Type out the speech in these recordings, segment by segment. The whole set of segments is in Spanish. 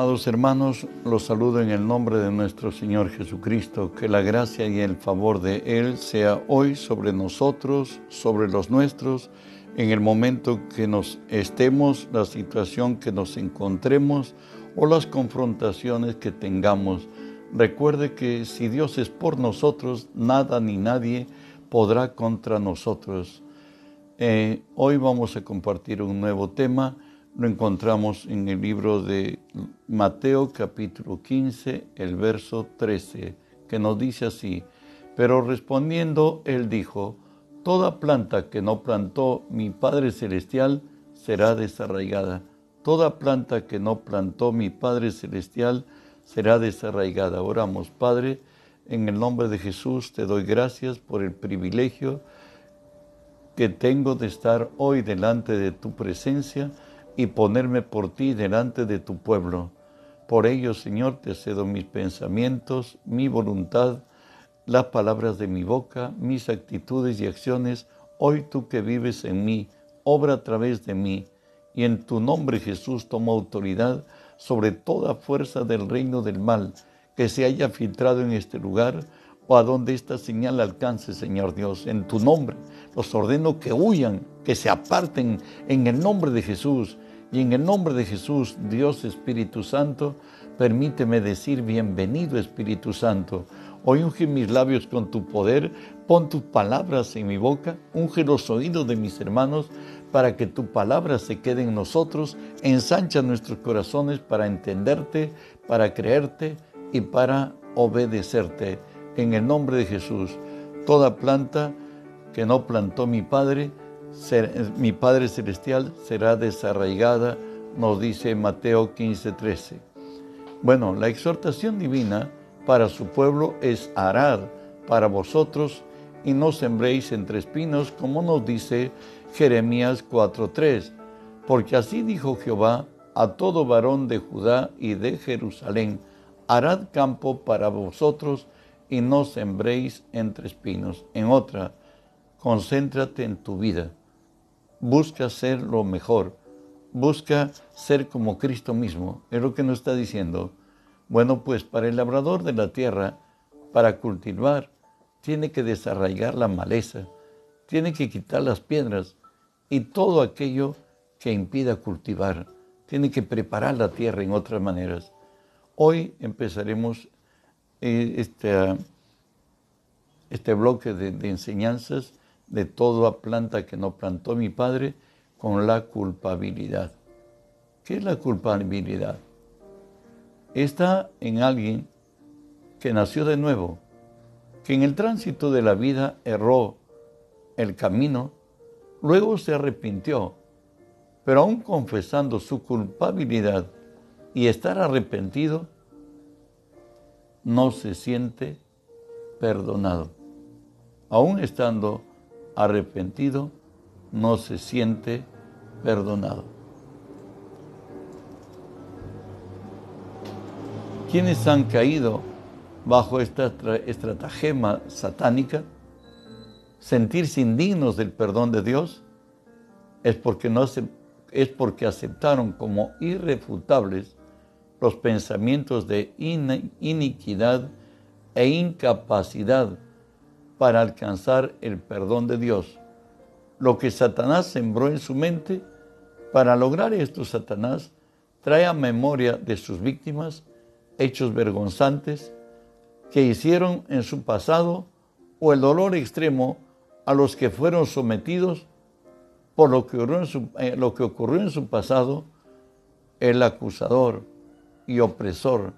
Amados hermanos, los saludo en el nombre de nuestro Señor Jesucristo. Que la gracia y el favor de Él sea hoy sobre nosotros, sobre los nuestros, en el momento que nos estemos, la situación que nos encontremos o las confrontaciones que tengamos. Recuerde que si Dios es por nosotros, nada ni nadie podrá contra nosotros. Eh, hoy vamos a compartir un nuevo tema lo encontramos en el libro de Mateo capítulo 15, el verso 13, que nos dice así, pero respondiendo él dijo, Toda planta que no plantó mi Padre Celestial será desarraigada. Toda planta que no plantó mi Padre Celestial será desarraigada. Oramos, Padre, en el nombre de Jesús te doy gracias por el privilegio que tengo de estar hoy delante de tu presencia y ponerme por ti delante de tu pueblo. Por ello, Señor, te cedo mis pensamientos, mi voluntad, las palabras de mi boca, mis actitudes y acciones. Hoy tú que vives en mí, obra a través de mí. Y en tu nombre, Jesús, tomo autoridad sobre toda fuerza del reino del mal que se haya filtrado en este lugar o a donde esta señal alcance, Señor Dios. En tu nombre los ordeno que huyan, que se aparten en el nombre de Jesús y en el nombre de Jesús, Dios Espíritu Santo, permíteme decir bienvenido Espíritu Santo. Hoy unge mis labios con tu poder, pon tus palabras en mi boca, unge los oídos de mis hermanos para que tu palabra se quede en nosotros, ensancha nuestros corazones para entenderte, para creerte y para obedecerte. En el nombre de Jesús, toda planta que no plantó mi Padre, mi Padre Celestial será desarraigada, nos dice Mateo 15:13. Bueno, la exhortación divina para su pueblo es arad para vosotros y no sembréis entre espinos, como nos dice Jeremías 4:3. Porque así dijo Jehová a todo varón de Judá y de Jerusalén, harad campo para vosotros y no sembréis entre espinos. En otra, concéntrate en tu vida busca ser lo mejor, busca ser como Cristo mismo. Es lo que nos está diciendo. Bueno, pues para el labrador de la tierra, para cultivar, tiene que desarraigar la maleza, tiene que quitar las piedras y todo aquello que impida cultivar. Tiene que preparar la tierra en otras maneras. Hoy empezaremos eh, este, este bloque de enseñanzas de toda planta que no plantó mi padre con la culpabilidad. ¿Qué es la culpabilidad? Está en alguien que nació de nuevo, que en el tránsito de la vida erró el camino, luego se arrepintió, pero aún confesando su culpabilidad y estar arrepentido, no se siente perdonado. Aún estando arrepentido no se siente perdonado. Quienes han caído bajo esta estratagema satánica, sentirse indignos del perdón de Dios, es porque, no es porque aceptaron como irrefutables los pensamientos de iniquidad e incapacidad para alcanzar el perdón de Dios. Lo que Satanás sembró en su mente, para lograr esto Satanás trae a memoria de sus víctimas hechos vergonzantes que hicieron en su pasado o el dolor extremo a los que fueron sometidos por lo que ocurrió en su, eh, pasado, el acusador y opresor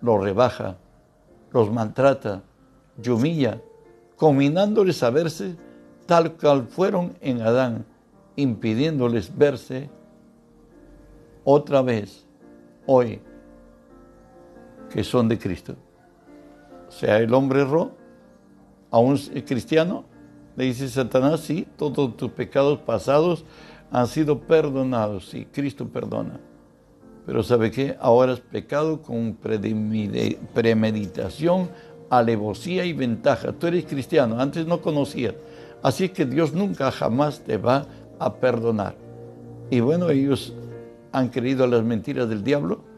los rebaja, los maltrata y humilla combinándoles a verse tal cual fueron en Adán, impidiéndoles verse otra vez hoy que son de Cristo. O sea, el hombre erró, a un cristiano, le dice Satanás, sí, todos tus pecados pasados han sido perdonados, sí, Cristo perdona. Pero ¿sabe qué? Ahora es pecado con premeditación, alevosía y ventaja. Tú eres cristiano, antes no conocías. Así que Dios nunca jamás te va a perdonar. Y bueno, ellos han creído las mentiras del diablo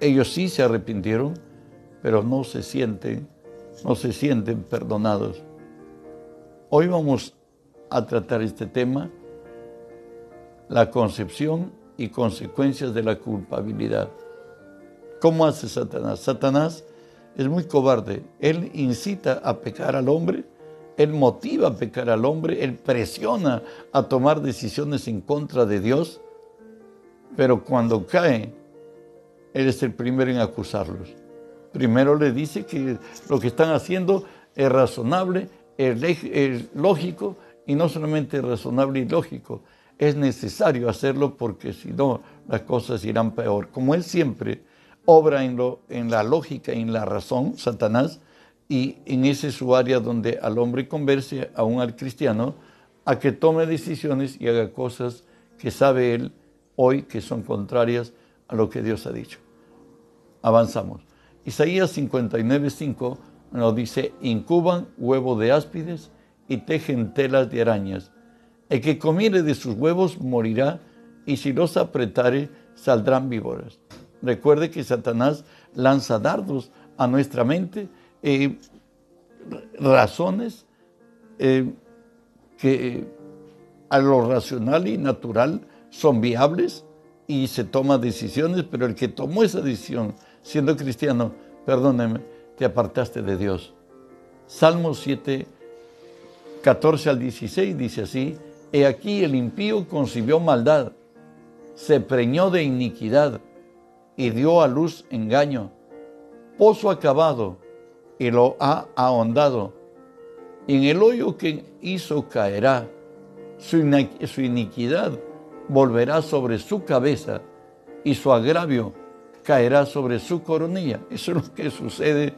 ellos sí se arrepintieron, pero no se sienten, no se sienten perdonados. Hoy vamos a tratar este tema, la concepción y consecuencias de la culpabilidad. ¿Cómo hace Satanás? Satanás es muy cobarde. Él incita a pecar al hombre, él motiva a pecar al hombre, él presiona a tomar decisiones en contra de Dios, pero cuando cae, él es el primero en acusarlos. Primero le dice que lo que están haciendo es razonable, es, lógico, y no solamente razonable y lógico, es necesario hacerlo porque si no las cosas irán peor. Como él siempre obra en, la lógica en la razón, Satanás, y en ese es su área donde al hombre converse, aún al cristiano, a que tome decisiones y haga cosas que sabe él hoy que son contrarias a lo que Dios ha dicho. Avanzamos. Isaías 59.5 nos dice, incuban huevo de áspides y tejen telas de arañas. El que comiere de sus huevos morirá, y si los apretare, saldrán víboras. Recuerde que Satanás lanza dardos a nuestra mente, eh, razones eh, que a lo racional y natural son viables y se toma decisiones, pero el que tomó esa decisión siendo cristiano, perdóneme, te apartaste de Dios. Salmo 7, 14 al 16 dice así, He aquí el impío concibió maldad, se preñó de iniquidad y dio a luz engaño. Pozo acabado y lo ha ahondado. En el hoyo que hizo caerá. Su, iniquidad volverá sobre su cabeza y su agravio caerá sobre su coronilla. Eso es lo que sucede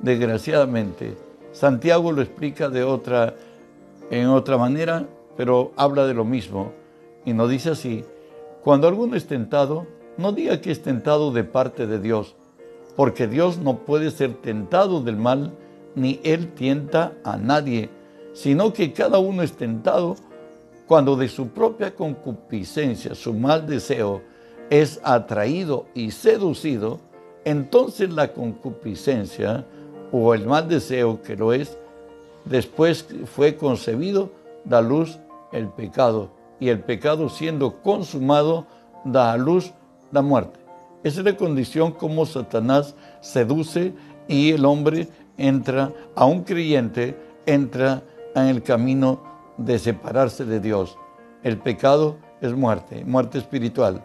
desgraciadamente. Santiago lo explica de otra, en otra manera, pero habla de lo mismo. Y nos dice así, cuando alguno es tentado, no diga que es tentado de parte de Dios, porque Dios no puede ser tentado del mal, ni Él tienta a nadie, sino que cada uno es tentado cuando de su propia concupiscencia, su mal deseo, es atraído y seducido, entonces la concupiscencia o el mal deseo que lo es, después fue concebido, da luz el pecado, y el pecado siendo consumado, da a luz la muerte. Esa es la condición como Satanás seduce y el hombre entra, a un creyente, entra en el camino de separarse de Dios. El pecado es muerte, muerte espiritual.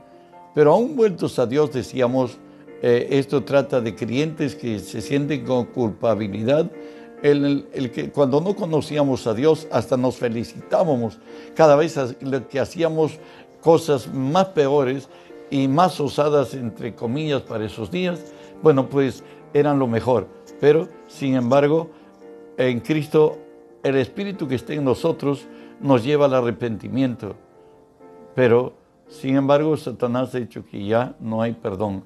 Pero aún vueltos a Dios, decíamos, eh, esto trata de creyentes que se sienten con culpabilidad. El, el, que cuando no conocíamos a Dios hasta nos felicitábamos cada vez que hacíamos cosas más peores y más osadas, entre comillas, para esos días, bueno, pues eran lo mejor. Pero, sin embargo, en Cristo, el Espíritu que está en nosotros nos lleva al arrepentimiento. Pero, sin embargo, Satanás ha dicho que ya no hay perdón.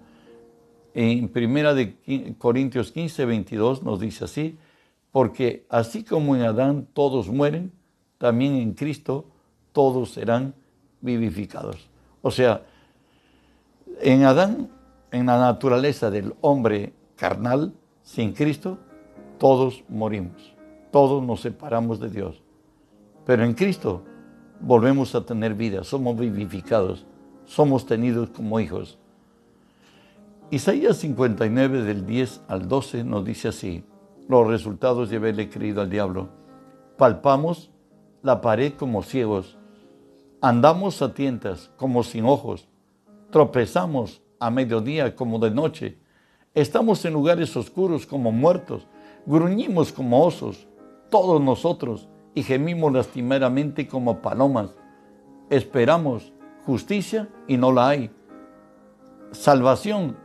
En primera de Corintios 15, 22 nos dice así, porque así como en Adán todos mueren, también en Cristo todos serán vivificados. O sea, en Adán, en la naturaleza del hombre carnal, sin Cristo, todos morimos, todos nos separamos de Dios. Pero en Cristo volvemos a tener vida, somos vivificados, somos tenidos como hijos. Isaías 59 del 10 al 12 nos dice así, los resultados de haberle creído al diablo. Palpamos la pared como ciegos, andamos a tientas como sin ojos, Tropezamos a mediodía como de noche. Estamos en lugares oscuros como muertos. Gruñimos como osos, todos nosotros, y gemimos lastimeramente como palomas. Esperamos justicia y no la hay. Salvación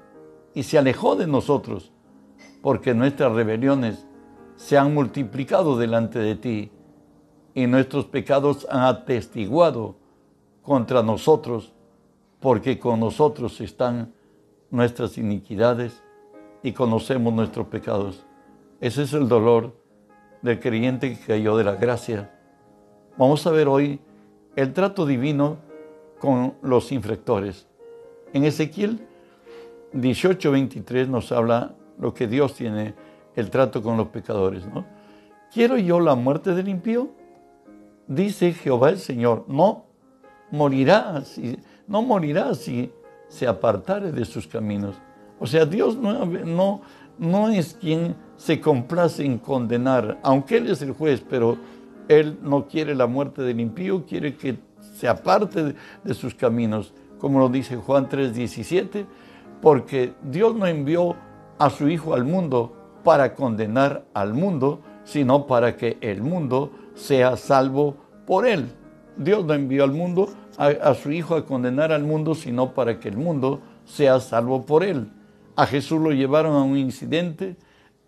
y se alejó de nosotros, porque nuestras rebeliones se han multiplicado delante de ti y nuestros pecados han atestiguado contra nosotros porque con nosotros están nuestras iniquidades y conocemos nuestros pecados. Ese es el dolor del creyente que cayó de la gracia. Vamos a ver hoy el trato divino con los infractores. En Ezequiel 18:23 nos habla lo que Dios tiene, el trato con los pecadores, ¿no? ¿Quiero yo la muerte del impío? Dice Jehová el Señor, no morirá, si, no morirá si se apartare de sus caminos. O sea, Dios no, no, no es quien se complace en condenar, aunque Él es el juez, pero Él no quiere la muerte del impío, quiere que se aparte de, sus caminos, como lo dice Juan 3:17, porque Dios no envió a su Hijo al mundo para condenar al mundo, sino para que el mundo sea salvo por Él. Dios no envió al mundo a, su Hijo a condenar al mundo, sino para que el mundo sea salvo por Él. A Jesús lo llevaron a un incidente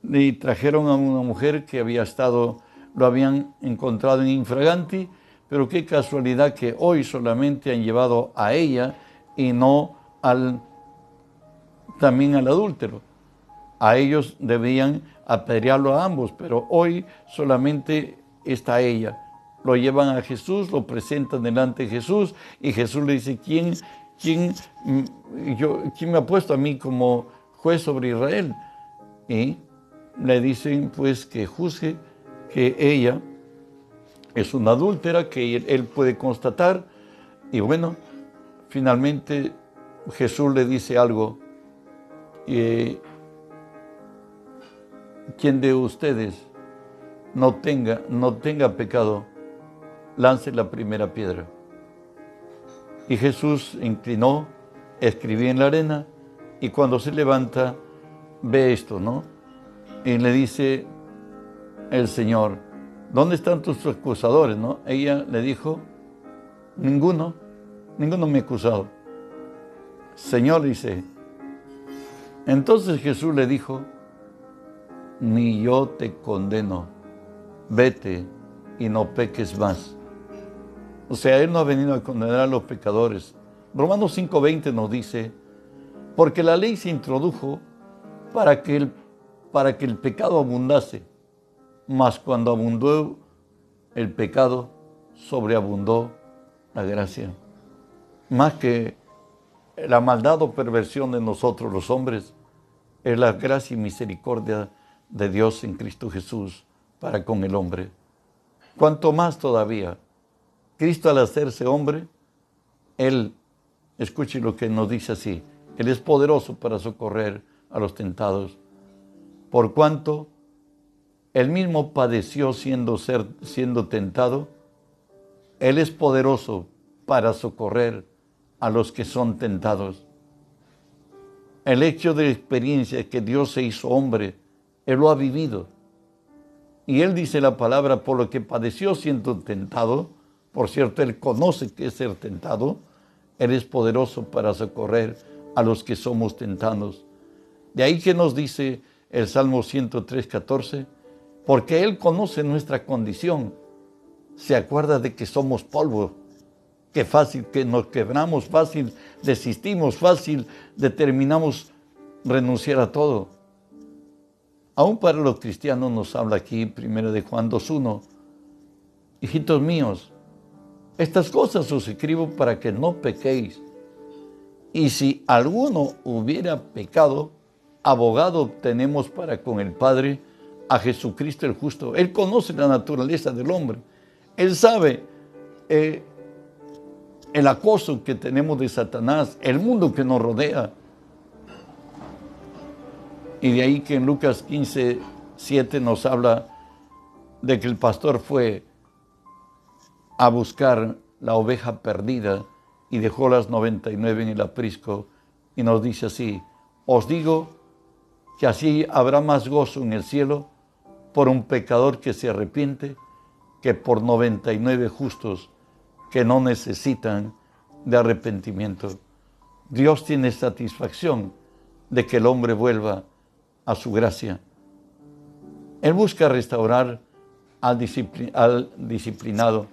y trajeron a una mujer que había estado, lo habían encontrado en infraganti, pero qué casualidad que hoy solamente han llevado a ella y no al, también al adúltero. A ellos debían apedrearlo a ambos, pero hoy solamente está ella. Lo llevan a Jesús, lo presentan delante de Jesús y Jesús le dice, ¿quién, quién, mm, yo, ¿quién me ha puesto a mí como juez sobre Israel? Y le dicen pues que juzgue que ella es una adúltera, que él puede constatar. Y bueno, finalmente Jesús le dice algo. Eh, quien de ustedes no tenga, no tenga pecado, lance la primera piedra. Y Jesús inclinó, escribió en la arena y cuando se levanta ve esto, ¿no? Y le dice el Señor, ¿dónde están tus acusadores? ¿no? Ella le dijo, ninguno, ninguno me ha acusado. Señor dice, entonces Jesús le dijo, ni yo te condeno, vete y no peques más. O sea, Él no ha venido a condenar a los pecadores. Romanos 5:20 nos dice, porque la ley se introdujo para que el, para que el pecado abundase mas cuando abundó el pecado, sobreabundó la gracia. Más que la maldad o perversión de nosotros los hombres, es la gracia y misericordia de Dios en Cristo Jesús para con el hombre. Cuanto más todavía, Cristo al hacerse hombre, Él, escuche lo que nos dice así, Él es poderoso para socorrer a los tentados, por cuanto él mismo padeció siendo, ser, siendo tentado. Él es poderoso para socorrer a los que son tentados. El hecho de experiencia que Dios se hizo hombre, Él lo ha vivido. Y Él dice la palabra, por lo que padeció siendo tentado, por cierto, Él conoce que es ser tentado, Él es poderoso para socorrer a los que somos tentados. De ahí que nos dice el Salmo 103, 14, porque Él conoce nuestra condición. Se acuerda de que somos polvo, que fácil, que nos quebramos, fácil desistimos, fácil determinamos renunciar a todo. Aún para los cristianos nos habla aquí, primero de Juan 2.1, hijitos míos, estas cosas os escribo para que no pequéis. Y si alguno hubiera pecado, abogado tenemos para con el Padre, a Jesucristo el justo. Él conoce la naturaleza del hombre. Él sabe eh, el acoso que tenemos de Satanás, el mundo que nos rodea. Y de ahí que en Lucas 15, 7 nos habla de que el pastor fue a buscar la oveja perdida y dejó las 99 en el aprisco y nos dice así, os digo que así habrá más gozo en el cielo por un pecador que se arrepiente que por 99 justos que no necesitan de arrepentimiento. Dios tiene satisfacción de que el hombre vuelva a su gracia. Él busca restaurar al, disciplinado,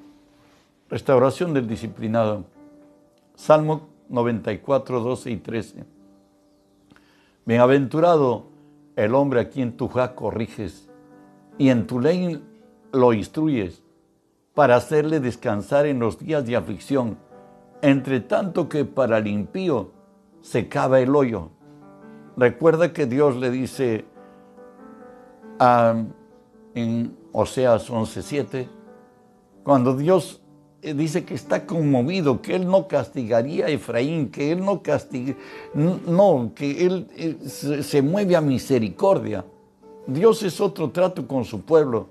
restauración del disciplinado. Salmo 94, 12 y 13. Bienaventurado el hombre a quien tú ja corriges y en tu ley lo instruyes para hacerle descansar en los días de aflicción, entre tanto que para el impío se cava el hoyo Recuerda que Dios le dice en Oseas 11:7, cuando Dios dice que está conmovido, que Él no castigaría a Efraín, que Él no castiga, no, que Él eh, se mueve a misericordia. Dios es otro trato con su pueblo.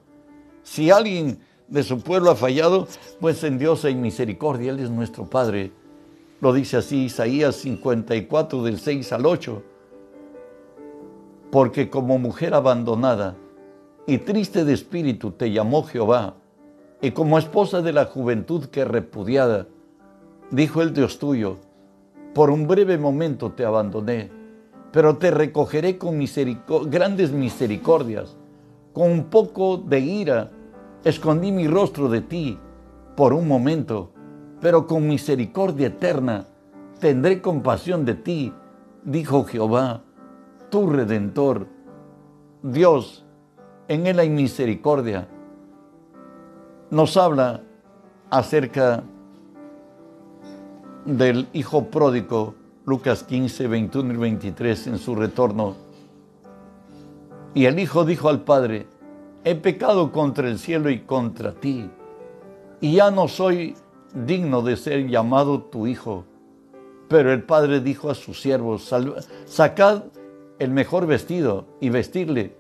Si alguien de su pueblo ha fallado, pues en Dios hay misericordia, Él es nuestro Padre. Lo dice así Isaías 54 del 6 al 8. Porque como mujer abandonada y triste de espíritu te llamó Jehová, y como esposa de la juventud que repudiada, dijo el Dios tuyo, por un breve momento te abandoné, pero te recogeré con grandes misericordias, con un poco de ira, escondí mi rostro de ti por un momento, pero con misericordia eterna tendré compasión de ti, dijo Jehová, tu redentor. Dios, en él hay misericordia nos habla acerca del hijo pródigo, Lucas 15, 21 y 23, en su retorno. Y el hijo dijo al padre, he pecado contra el cielo y contra ti, y ya no soy digno de ser llamado tu hijo. Pero el padre dijo a sus siervos, sacad el mejor vestido y vestirle,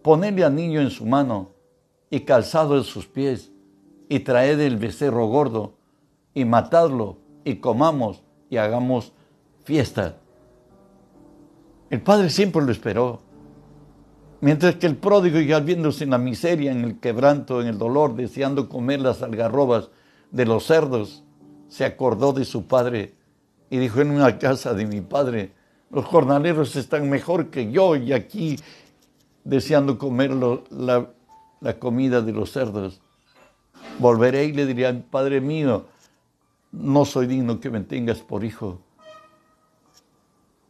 ponedle al niño en su mano y calzado en sus pies y traed el becerro gordo y matadlo y comamos y hagamos fiesta. El padre siempre lo esperó. Mientras que el pródigo, ya viéndose en la miseria, en el quebranto, en el dolor, deseando comer las algarrobas de los cerdos, se acordó de su padre y dijo, en una casa de mi padre, los jornaleros están mejor que yo y aquí deseando comer la, la comida de los cerdos. Volveré y le diré, Padre mío, no soy digno que me tengas por hijo.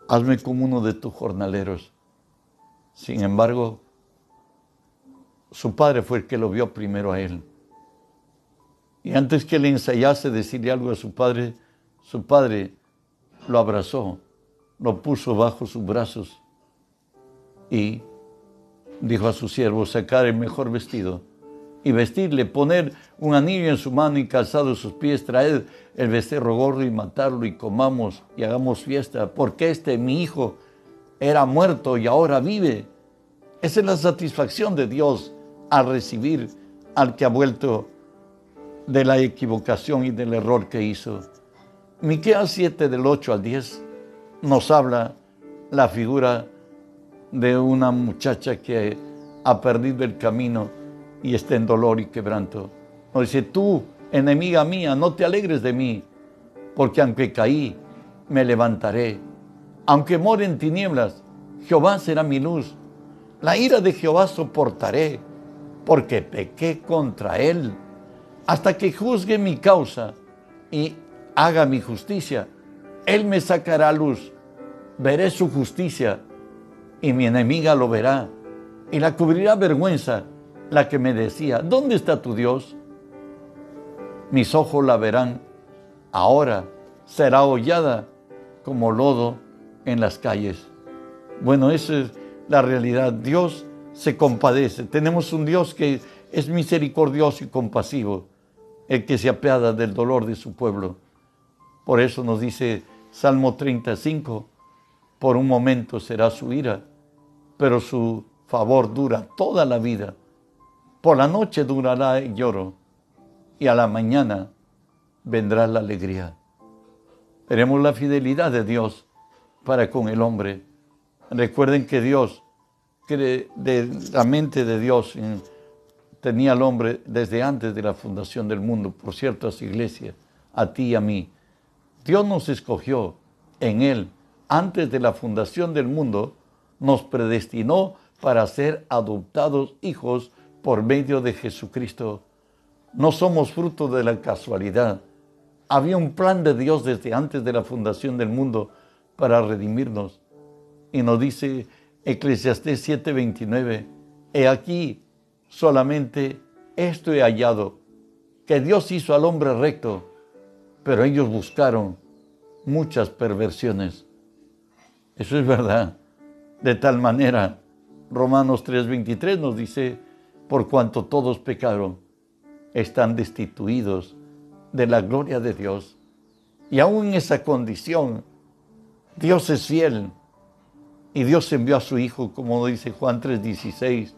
Hazme como uno de tus jornaleros. Sin embargo, su padre fue el que lo vio primero a él. Y antes que le ensayase decirle algo a su padre, su padre lo abrazó, lo puso bajo sus brazos y dijo a su siervo, sacar el mejor vestido y vestirle, poner un anillo en su mano y calzado sus pies, traed el becerro gordo y matarlo y comamos y hagamos fiesta, porque este mi hijo era muerto y ahora vive. Esa es la satisfacción de Dios al recibir al que ha vuelto de la equivocación y del error que hizo. Miqueas 7 del 8 al 10 nos habla la figura de una muchacha que ha perdido el camino y está en dolor y quebranto. Nos dice, tú, enemiga mía, no te alegres de mí, porque aunque caí, me levantaré. Aunque more en tinieblas, Jehová será mi luz. La ira de Jehová soportaré, porque pequé contra él, hasta que juzgue mi causa y haga mi justicia. Él me sacará luz, veré su justicia, y mi enemiga lo verá, y la cubrirá vergüenza la que me decía, ¿dónde está tu Dios? Mis ojos la verán, ahora será hollada como lodo en las calles. Bueno, esa es la realidad. Dios se compadece. Tenemos un Dios que es misericordioso y compasivo, el que se apiada del dolor de su pueblo. Por eso nos dice Salmo 35, por un momento será su ira, pero su favor dura toda la vida. Por la noche durará el lloro y a la mañana vendrá la alegría. Veremos la fidelidad de Dios para con el hombre. Recuerden que Dios, que de la mente de Dios tenía al hombre desde antes de la fundación del mundo, por cierto, a su iglesia, a ti y a mí. Dios nos escogió en Él antes de la fundación del mundo, nos predestinó para ser adoptados hijos por medio de Jesucristo. No somos fruto de la casualidad. Había un plan de Dios desde antes de la fundación del mundo para redimirnos. Y nos dice Eclesiastés 7:29, he aquí solamente esto he hallado, que Dios hizo al hombre recto, pero ellos buscaron muchas perversiones. Eso es verdad. De tal manera, Romanos 3:23 nos dice, por cuanto todos pecaron, están destituidos de la gloria de Dios. Y aún en esa condición, Dios es fiel. Y Dios envió a su Hijo, como dice Juan 3:16,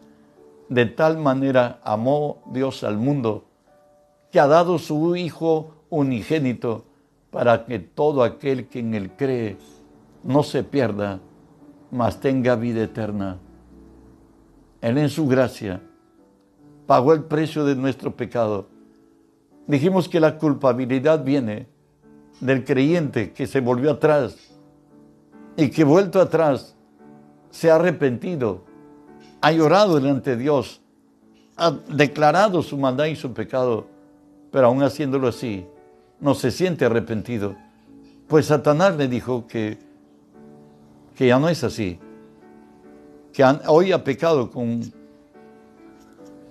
de tal manera amó Dios al mundo, que ha dado su Hijo unigénito, para que todo aquel que en él cree no se pierda, mas tenga vida eterna. Él en su gracia pagó el precio de nuestro pecado. Dijimos que la culpabilidad viene del creyente que se volvió atrás y que vuelto atrás se ha arrepentido, ha llorado delante de Dios, ha declarado su maldad y su pecado, pero aún haciéndolo así, no se siente arrepentido. Pues Satanás le dijo que, que ya no es así, que hoy ha pecado con,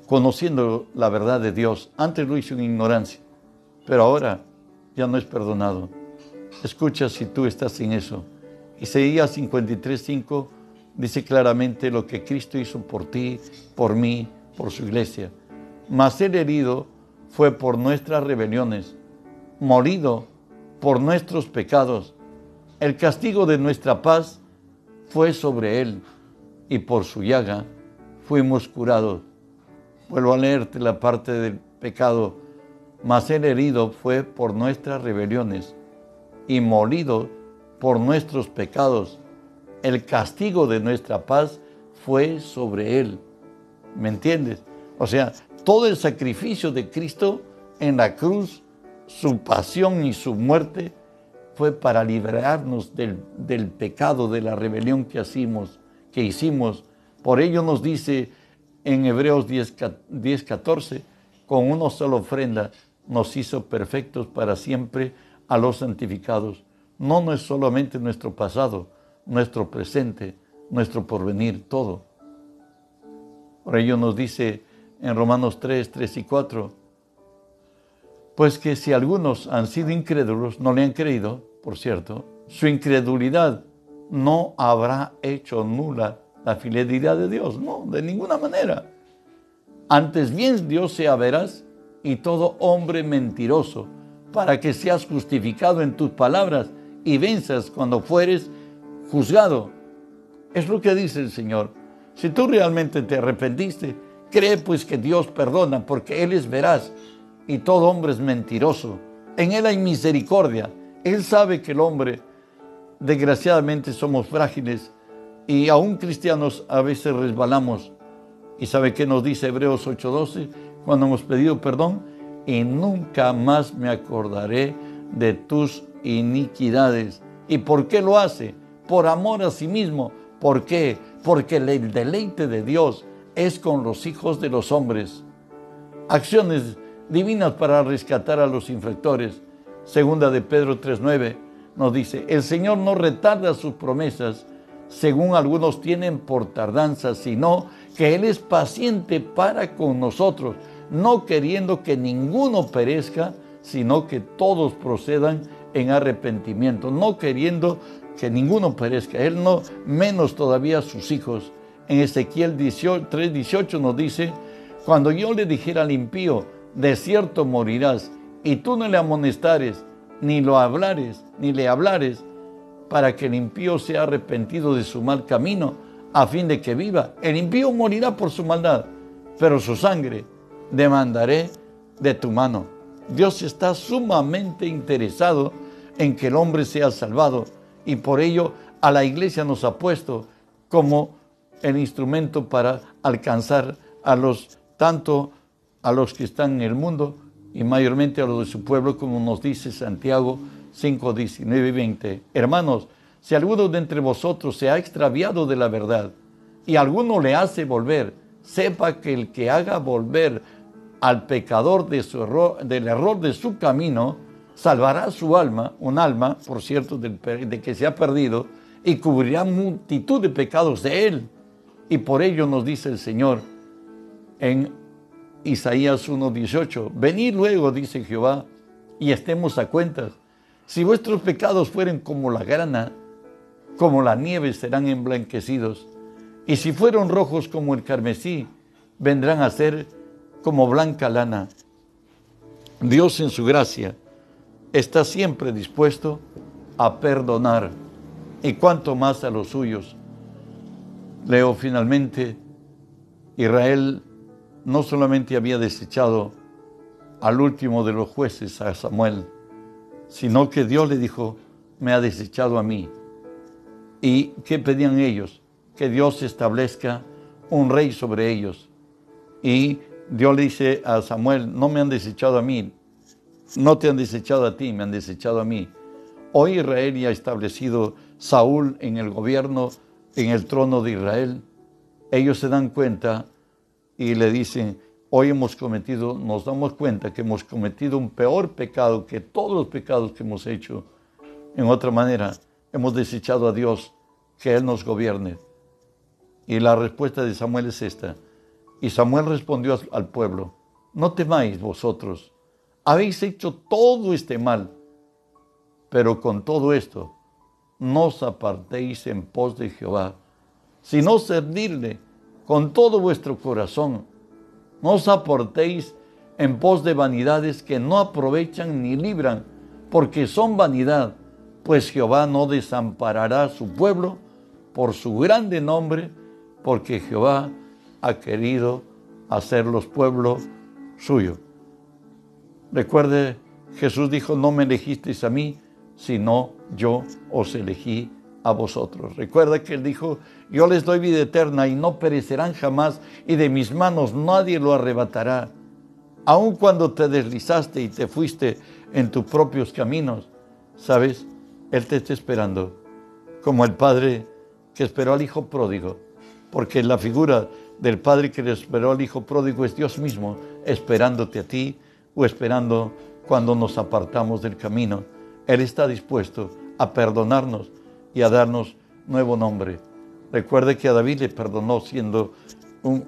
conociendo la verdad de Dios. Antes lo hizo en ignorancia, pero ahora ya no es perdonado. Escucha si tú estás en eso. Isaías 53:5 dice claramente lo que Cristo hizo por ti, por mí, por su iglesia. Mas el herido fue por nuestras rebeliones, morido por nuestros pecados. El castigo de nuestra paz fue sobre él y por su llaga fuimos curados. Vuelvo a leerte la parte del pecado. Mas el herido fue por nuestras rebeliones y molido por nuestros pecados. El castigo de nuestra paz fue sobre él. ¿Me entiendes? O sea, todo el sacrificio de Cristo en la cruz, su pasión y su muerte, fue para liberarnos del, del pecado, de la rebelión que hicimos, que hicimos. Por ello nos dice en Hebreos 10, 10 14, con una sola ofrenda nos hizo perfectos para siempre a los santificados. No, no es solamente nuestro pasado, nuestro presente, nuestro porvenir, todo. Por ello nos dice en Romanos 3, 3 y 4, pues que si algunos han sido incrédulos, no le han creído, por cierto, su incredulidad no habrá hecho nula la fidelidad de Dios, no, de ninguna manera. Antes bien Dios sea veraz y todo hombre mentiroso, para que seas justificado en tus palabras y venzas cuando fueres juzgado. Es lo que dice el Señor. Si tú realmente te arrepentiste, cree pues que Dios perdona, porque Él es veraz y todo hombre es mentiroso. En Él hay misericordia. Él sabe que el hombre, desgraciadamente, somos frágiles y aún cristianos a veces resbalamos. ¿Y sabe qué nos dice Hebreos 8:12? Cuando hemos pedido perdón, y nunca más me acordaré de tus iniquidades. ¿Y por qué lo hace? Por amor a sí mismo. ¿Por qué? Porque el deleite de Dios es con los hijos de los hombres. Acciones divinas para rescatar a los infractores. Segunda de Pedro 3:9 nos dice, el Señor no retarda sus promesas, según algunos tienen por tardanza, sino que Él es paciente para con nosotros, no queriendo que ninguno perezca, sino que todos procedan en arrepentimiento, no queriendo que ninguno perezca, Él no, menos todavía sus hijos. En Ezequiel 3:18 nos dice, cuando yo le dijera al impío, de cierto morirás, y tú no le amonestares, ni lo hablares, ni le hablares, para que el impío sea arrepentido de su mal camino, a fin de que viva. El impío morirá por su maldad, pero su sangre demandaré de tu mano. Dios está sumamente interesado en que el hombre sea salvado y por ello a la iglesia nos ha puesto como el instrumento para alcanzar a los tanto a los que están en el mundo y mayormente a los de su pueblo, como nos dice Santiago 5, 19 y 20. Hermanos, si alguno de entre vosotros se ha extraviado de la verdad y alguno le hace volver, sepa que el que haga volver al pecador error, del error de su camino, salvará su alma, un alma, por cierto, de que se ha perdido, y cubrirá multitud de pecados de él. Y por ello nos dice el Señor en Isaías 1.18, venid luego, dice Jehová, y estemos a cuentas si vuestros pecados fueren como la grana, como la nieve serán emblanquecidos, y si fueron rojos como el carmesí, vendrán a ser como blanca lana. Dios en su gracia está siempre dispuesto a perdonar, y cuanto más a los suyos. Leo finalmente, Israel no solamente había desechado al último de los jueces, a Samuel, sino que Dios le dijo, me ha desechado a mí. ¿Y qué pedían ellos? Que Dios establezca un rey sobre ellos. Y Dios le dice a Samuel, no me han desechado a mí, no te han desechado a ti, me han desechado a mí. Hoy Israel ya ha establecido Saúl en el gobierno, en el trono de Israel. Ellos se dan cuenta y le dicen, hoy hemos cometido, nos damos cuenta que hemos cometido un peor pecado que todos los pecados que hemos hecho. En otra manera, hemos desechado a Dios, que Él nos gobierne. Y la respuesta de Samuel es esta. Y Samuel respondió al pueblo, no temáis vosotros, habéis hecho todo este mal, pero con todo esto, no os apartéis en pos de Jehová, sino servirle con todo vuestro corazón. No os aportéis en pos de vanidades que no aprovechan ni libran, porque son vanidad, pues Jehová no desamparará a su pueblo por su grande nombre, porque Jehová ha querido hacerlos pueblo suyo. Recuerde, Jesús dijo, no me elegisteis a mí, sino yo os elegí a vosotros. Recuerda que Él dijo, yo les doy vida eterna y no perecerán jamás y de mis manos nadie lo arrebatará. Aun cuando te deslizaste y te fuiste en tus propios caminos, ¿sabes? Él te está esperando, como el Padre que esperó al Hijo pródigo, porque la figura del Padre que le esperó al Hijo pródigo es Dios mismo, esperándote a ti o esperando cuando nos apartamos del camino. Él está dispuesto a perdonarnos y a darnos nuevo nombre. Recuerde que a David le perdonó siendo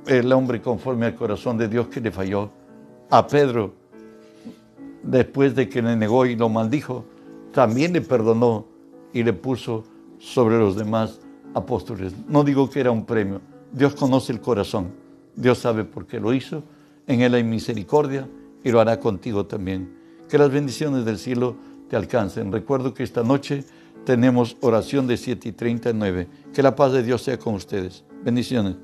el hombre conforme al corazón de Dios que le falló. A Pedro, después de que le negó y lo maldijo, también le perdonó y le puso sobre los demás apóstoles. No digo que era un premio. Dios conoce el corazón. Dios sabe por qué lo hizo. En Él hay misericordia y lo hará contigo también. Que las bendiciones del cielo te alcancen. Recuerdo que esta noche tenemos oración de 7 y 39. Que la paz de Dios sea con ustedes. Bendiciones.